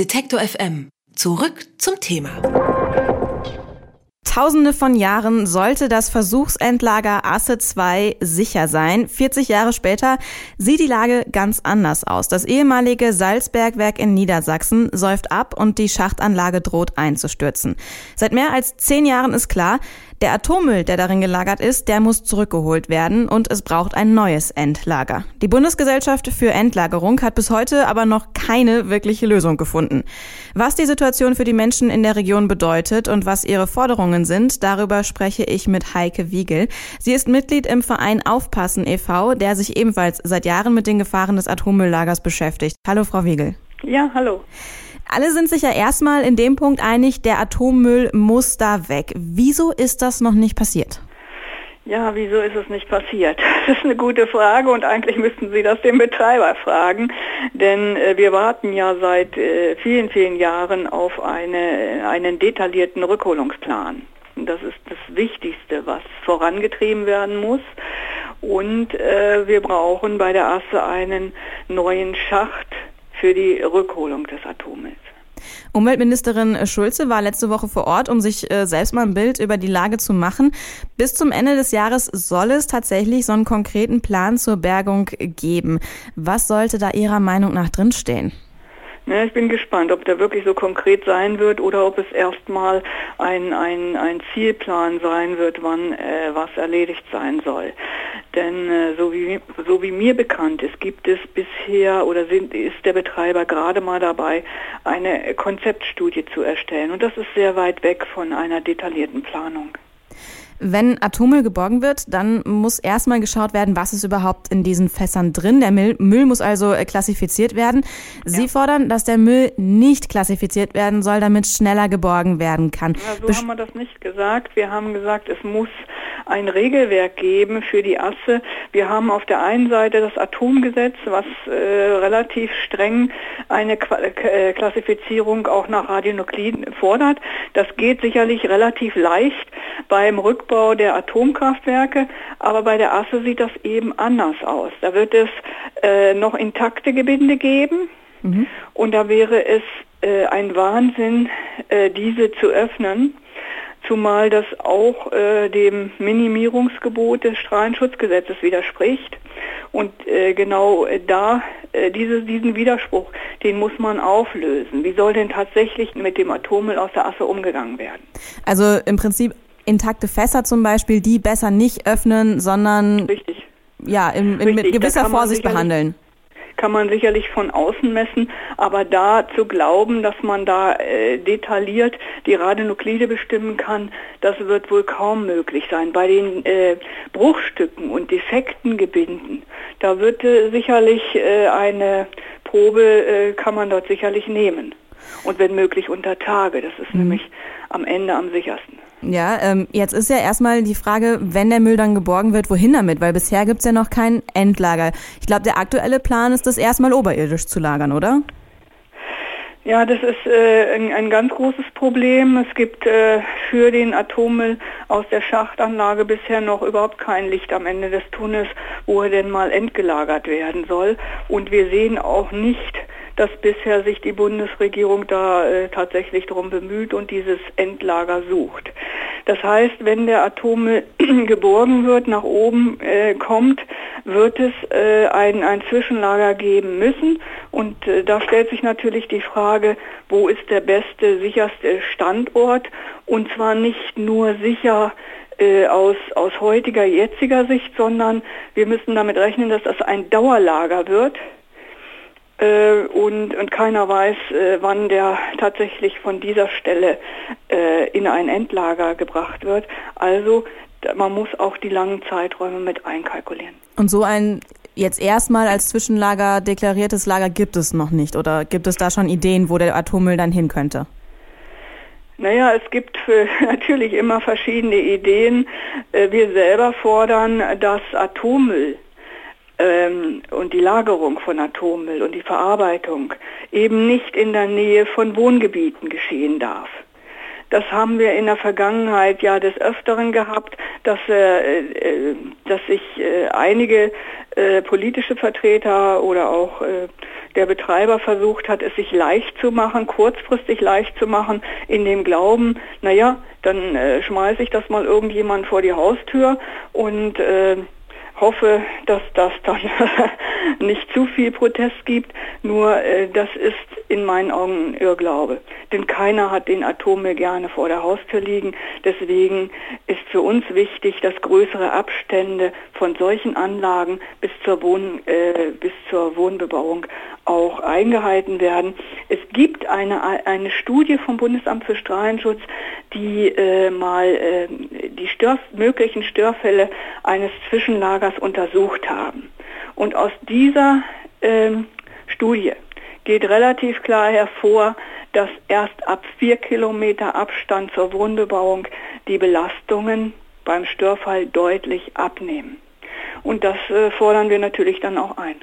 Detektor FM. Zurück zum Thema. Tausende von Jahren sollte das Versuchsendlager Asse 2 sicher sein. 40 Jahre später sieht die Lage ganz anders aus. Das ehemalige Salzbergwerk in Niedersachsen säuft ab und die Schachtanlage droht einzustürzen. Seit mehr als zehn Jahren ist klar, der Atommüll, der darin gelagert ist, der muss zurückgeholt werden und es braucht ein neues Endlager. Die Bundesgesellschaft für Endlagerung hat bis heute aber noch keine wirkliche Lösung gefunden. Was die Situation für die Menschen in der Region bedeutet und was ihre Forderungen sind, darüber spreche ich mit Heike Wiegel. Sie ist Mitglied im Verein Aufpassen e.V., der sich ebenfalls seit Jahren mit den Gefahren des Atommülllagers beschäftigt. Hallo, Frau Wiegel. Ja, hallo. Alle sind sich ja erstmal in dem Punkt einig, der Atommüll muss da weg. Wieso ist das noch nicht passiert? Ja, wieso ist es nicht passiert? Das ist eine gute Frage und eigentlich müssten Sie das dem Betreiber fragen, denn äh, wir warten ja seit äh, vielen, vielen Jahren auf eine, einen detaillierten Rückholungsplan. Das ist das Wichtigste, was vorangetrieben werden muss. Und äh, wir brauchen bei der Asse einen neuen Schacht für die Rückholung des Atommülls. Umweltministerin Schulze war letzte Woche vor Ort, um sich äh, selbst mal ein Bild über die Lage zu machen. Bis zum Ende des Jahres soll es tatsächlich so einen konkreten Plan zur Bergung geben. Was sollte da Ihrer Meinung nach drinstehen? Ja, ich bin gespannt, ob der wirklich so konkret sein wird oder ob es erstmal ein, ein, ein Zielplan sein wird, wann äh, was erledigt sein soll. Denn äh, so, wie, so wie mir bekannt ist, gibt es bisher oder sind, ist der Betreiber gerade mal dabei, eine Konzeptstudie zu erstellen. Und das ist sehr weit weg von einer detaillierten Planung. Wenn Atommüll geborgen wird, dann muss erstmal geschaut werden, was ist überhaupt in diesen Fässern drin. Der Müll, Müll muss also äh, klassifiziert werden. Sie ja. fordern, dass der Müll nicht klassifiziert werden soll, damit schneller geborgen werden kann. Ja, so Besch haben wir das nicht gesagt. Wir haben gesagt, es muss ein Regelwerk geben für die Asse. Wir haben auf der einen Seite das Atomgesetz, was äh, relativ streng eine Qu äh, Klassifizierung auch nach Radionukliden fordert. Das geht sicherlich relativ leicht beim Rückbau der Atomkraftwerke, aber bei der Asse sieht das eben anders aus. Da wird es äh, noch intakte Gebinde geben mhm. und da wäre es äh, ein Wahnsinn, äh, diese zu öffnen zumal das auch äh, dem Minimierungsgebot des Strahlenschutzgesetzes widerspricht. Und äh, genau äh, da, äh, diese, diesen Widerspruch, den muss man auflösen. Wie soll denn tatsächlich mit dem Atommüll aus der Asse umgegangen werden? Also im Prinzip intakte Fässer zum Beispiel, die besser nicht öffnen, sondern Richtig. ja, in, in, mit gewisser Vorsicht behandeln kann man sicherlich von außen messen, aber da zu glauben, dass man da äh, detailliert die Radionuklide bestimmen kann, das wird wohl kaum möglich sein. Bei den äh, Bruchstücken und defekten Gebinden, da wird äh, sicherlich äh, eine Probe, äh, kann man dort sicherlich nehmen. Und wenn möglich unter Tage, das ist mhm. nämlich am Ende am sichersten. Ja, ähm, jetzt ist ja erstmal die Frage, wenn der Müll dann geborgen wird, wohin damit? Weil bisher gibt's ja noch kein Endlager. Ich glaube, der aktuelle Plan ist, das erstmal oberirdisch zu lagern, oder? Ja, das ist äh, ein, ein, ganz großes Problem. Es gibt äh, für den Atommüll aus der Schachtanlage bisher noch überhaupt kein Licht am Ende des Tunnels, wo er denn mal entgelagert werden soll. Und wir sehen auch nicht, dass bisher sich die Bundesregierung da äh, tatsächlich darum bemüht und dieses Endlager sucht. Das heißt, wenn der Atom geborgen wird, nach oben äh, kommt, wird es äh, ein, ein Zwischenlager geben müssen. Und äh, da stellt sich natürlich die Frage, wo ist der beste, sicherste Standort? Und zwar nicht nur sicher äh, aus, aus heutiger, jetziger Sicht, sondern wir müssen damit rechnen, dass das ein Dauerlager wird äh, und, und keiner weiß, äh, wann der tatsächlich von dieser Stelle äh, in ein Endlager gebracht wird. Also man muss auch die langen Zeiträume mit einkalkulieren. Und so ein jetzt erstmal als Zwischenlager deklariertes Lager gibt es noch nicht oder gibt es da schon Ideen, wo der Atommüll dann hin könnte? Naja, es gibt natürlich immer verschiedene Ideen. Äh, wir selber fordern, dass Atommüll ähm, und die Lagerung von Atommüll und die Verarbeitung eben nicht in der Nähe von Wohngebieten geschehen darf. Das haben wir in der Vergangenheit ja des Öfteren gehabt, dass, äh, äh dass sich äh, einige äh, politische Vertreter oder auch äh, der Betreiber versucht hat, es sich leicht zu machen, kurzfristig leicht zu machen, in dem Glauben, naja, dann äh, schmeiße ich das mal irgendjemand vor die Haustür und hoffe, dass das dann nicht zu viel Protest gibt. Nur äh, das ist in meinen Augen ein Irrglaube. Denn keiner hat den Atommüll gerne vor der Haustür liegen. Deswegen ist für uns wichtig, dass größere Abstände von solchen Anlagen bis zur, Wohn, äh, bis zur Wohnbebauung auch eingehalten werden. Es gibt eine, eine Studie vom Bundesamt für Strahlenschutz, die äh, mal äh, die Stör möglichen Störfälle eines Zwischenlagers untersucht haben. Und aus dieser äh, Studie geht relativ klar hervor, dass erst ab vier Kilometer Abstand zur Wohnbebauung die Belastungen beim Störfall deutlich abnehmen. Und das äh, fordern wir natürlich dann auch ein.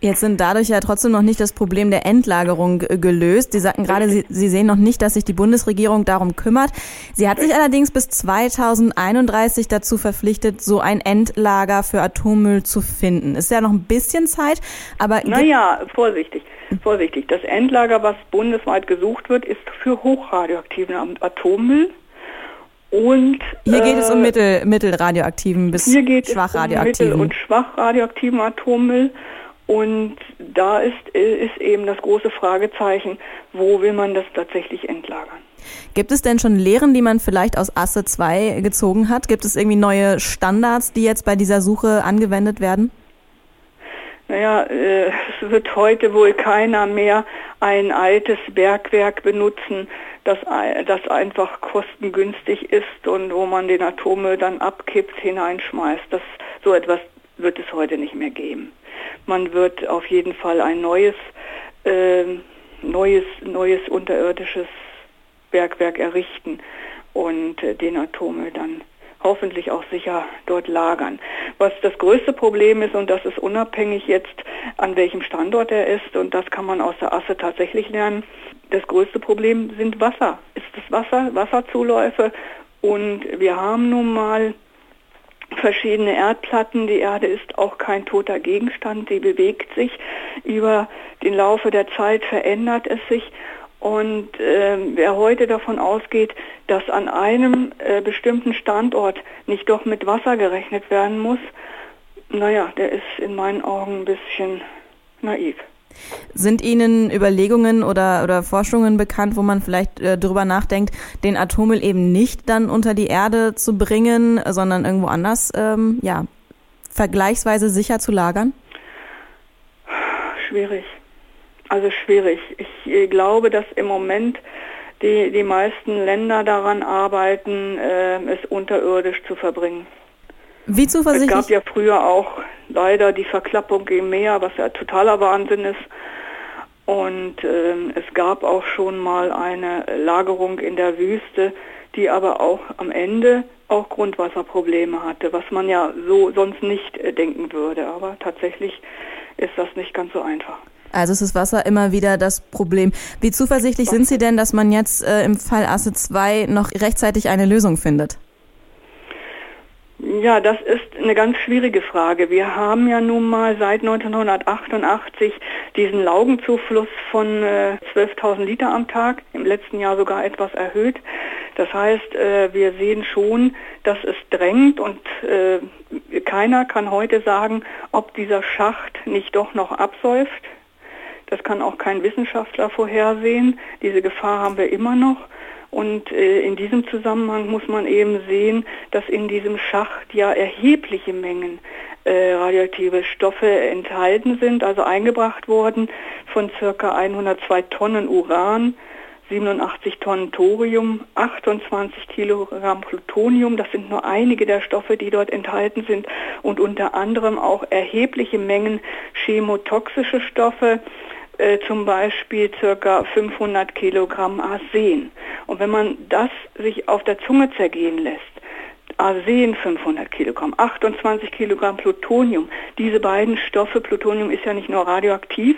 Jetzt sind dadurch ja trotzdem noch nicht das Problem der Endlagerung äh, gelöst. Sie sagten gerade, Sie, Sie sehen noch nicht, dass sich die Bundesregierung darum kümmert. Sie hat sich allerdings bis 2031 dazu verpflichtet, so ein Endlager für Atommüll zu finden. Ist ja noch ein bisschen Zeit, aber... Naja, vorsichtig, vorsichtig. Das Endlager, was bundesweit gesucht wird, ist für hochradioaktiven Atommüll. Und, hier geht es um äh, mittel, mittelradioaktiven bis schwachradioaktiven. Um mittel- und schwachradioaktiven Atommüll. Und da ist, ist eben das große Fragezeichen, wo will man das tatsächlich entlagern? Gibt es denn schon Lehren, die man vielleicht aus Asse 2 gezogen hat? Gibt es irgendwie neue Standards, die jetzt bei dieser Suche angewendet werden? Naja, äh, es wird heute wohl keiner mehr ein altes Bergwerk benutzen, das, das einfach kostengünstig ist und wo man den Atommüll dann abkippt, hineinschmeißt. Das, so etwas wird es heute nicht mehr geben. Man wird auf jeden Fall ein neues, äh, neues, neues unterirdisches Bergwerk errichten und äh, den Atommüll dann hoffentlich auch sicher dort lagern. Was das größte Problem ist, und das ist unabhängig jetzt, an welchem Standort er ist, und das kann man aus der Asse tatsächlich lernen, das größte Problem sind Wasser. Ist das Wasser, Wasserzuläufe, und wir haben nun mal verschiedene Erdplatten. Die Erde ist auch kein toter Gegenstand, die bewegt sich. Über den Laufe der Zeit verändert es sich. Und äh, wer heute davon ausgeht, dass an einem äh, bestimmten Standort nicht doch mit Wasser gerechnet werden muss, naja, der ist in meinen Augen ein bisschen naiv. Sind Ihnen Überlegungen oder, oder Forschungen bekannt, wo man vielleicht äh, darüber nachdenkt, den Atommüll eben nicht dann unter die Erde zu bringen, sondern irgendwo anders, ähm, ja, vergleichsweise sicher zu lagern? Schwierig. Also schwierig. Ich äh, glaube, dass im Moment die, die meisten Länder daran arbeiten, äh, es unterirdisch zu verbringen. Wie zuversichtlich? Es gab ja früher auch leider die Verklappung im Meer, was ja totaler Wahnsinn ist. Und ähm, es gab auch schon mal eine Lagerung in der Wüste, die aber auch am Ende auch Grundwasserprobleme hatte, was man ja so sonst nicht äh, denken würde. Aber tatsächlich ist das nicht ganz so einfach. Also ist das Wasser immer wieder das Problem. Wie zuversichtlich sind Sie denn, dass man jetzt äh, im Fall Asse 2 noch rechtzeitig eine Lösung findet? Ja, das ist eine ganz schwierige Frage. Wir haben ja nun mal seit 1988 diesen Laugenzufluss von äh, 12.000 Liter am Tag, im letzten Jahr sogar etwas erhöht. Das heißt, äh, wir sehen schon, dass es drängt und äh, keiner kann heute sagen, ob dieser Schacht nicht doch noch absäuft. Das kann auch kein Wissenschaftler vorhersehen. Diese Gefahr haben wir immer noch. Und äh, in diesem Zusammenhang muss man eben sehen, dass in diesem Schacht ja erhebliche Mengen äh, radioaktive Stoffe enthalten sind, also eingebracht worden. Von circa 102 Tonnen Uran, 87 Tonnen Thorium, 28 Kilogramm Plutonium, das sind nur einige der Stoffe, die dort enthalten sind. Und unter anderem auch erhebliche Mengen chemotoxische Stoffe, äh, zum Beispiel circa 500 Kilogramm Arsen. Und wenn man das sich auf der Zunge zergehen lässt, Arsen 500 Kilogramm, 28 Kilogramm Plutonium. Diese beiden Stoffe, Plutonium ist ja nicht nur radioaktiv,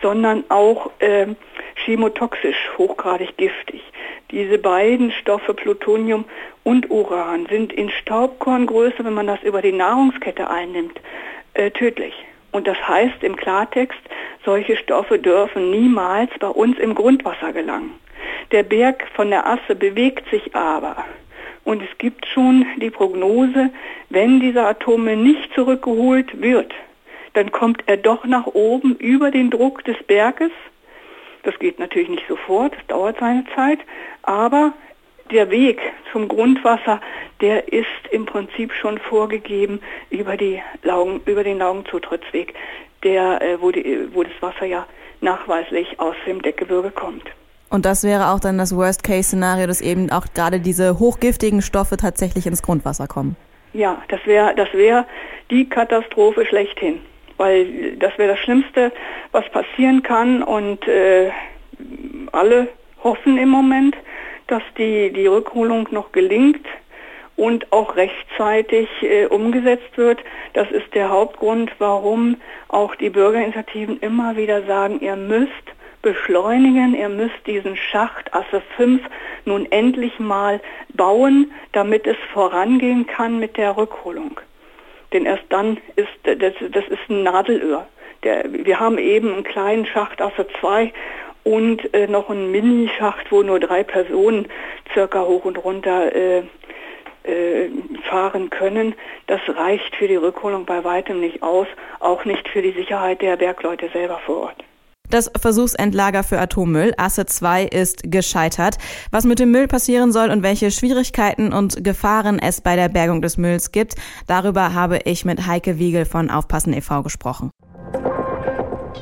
sondern auch äh, chemotoxisch, hochgradig giftig. Diese beiden Stoffe, Plutonium und Uran, sind in Staubkorngröße, wenn man das über die Nahrungskette einnimmt, äh, tödlich. Und das heißt im Klartext, solche Stoffe dürfen niemals bei uns im Grundwasser gelangen. Der Berg von der Asse bewegt sich aber. Und es gibt schon die Prognose, wenn dieser Atome nicht zurückgeholt wird, dann kommt er doch nach oben über den Druck des Berges. Das geht natürlich nicht sofort, das dauert seine Zeit, aber der Weg zum Grundwasser, der ist im Prinzip schon vorgegeben über, die Laugen, über den Laugenzutrittsweg, der, äh, wo, die, wo das Wasser ja nachweislich aus dem Deckgebirge kommt. Und das wäre auch dann das Worst-Case-Szenario, dass eben auch gerade diese hochgiftigen Stoffe tatsächlich ins Grundwasser kommen. Ja, das wäre das wär die Katastrophe schlechthin, weil das wäre das Schlimmste, was passieren kann und äh, alle hoffen im Moment, dass die, die Rückholung noch gelingt und auch rechtzeitig äh, umgesetzt wird. Das ist der Hauptgrund, warum auch die Bürgerinitiativen immer wieder sagen, ihr müsst beschleunigen, ihr müsst diesen Schacht Asse 5 nun endlich mal bauen, damit es vorangehen kann mit der Rückholung. Denn erst dann ist das, das ist ein Nadelöhr. Der, wir haben eben einen kleinen Schacht Asse 2 und äh, noch einen Minischacht, wo nur drei Personen circa hoch und runter äh, äh, fahren können. Das reicht für die Rückholung bei weitem nicht aus, auch nicht für die Sicherheit der Bergleute selber vor Ort. Das Versuchsendlager für Atommüll Asse 2 ist gescheitert. Was mit dem Müll passieren soll und welche Schwierigkeiten und Gefahren es bei der Bergung des Mülls gibt, darüber habe ich mit Heike Wiegel von Aufpassen e.V. gesprochen.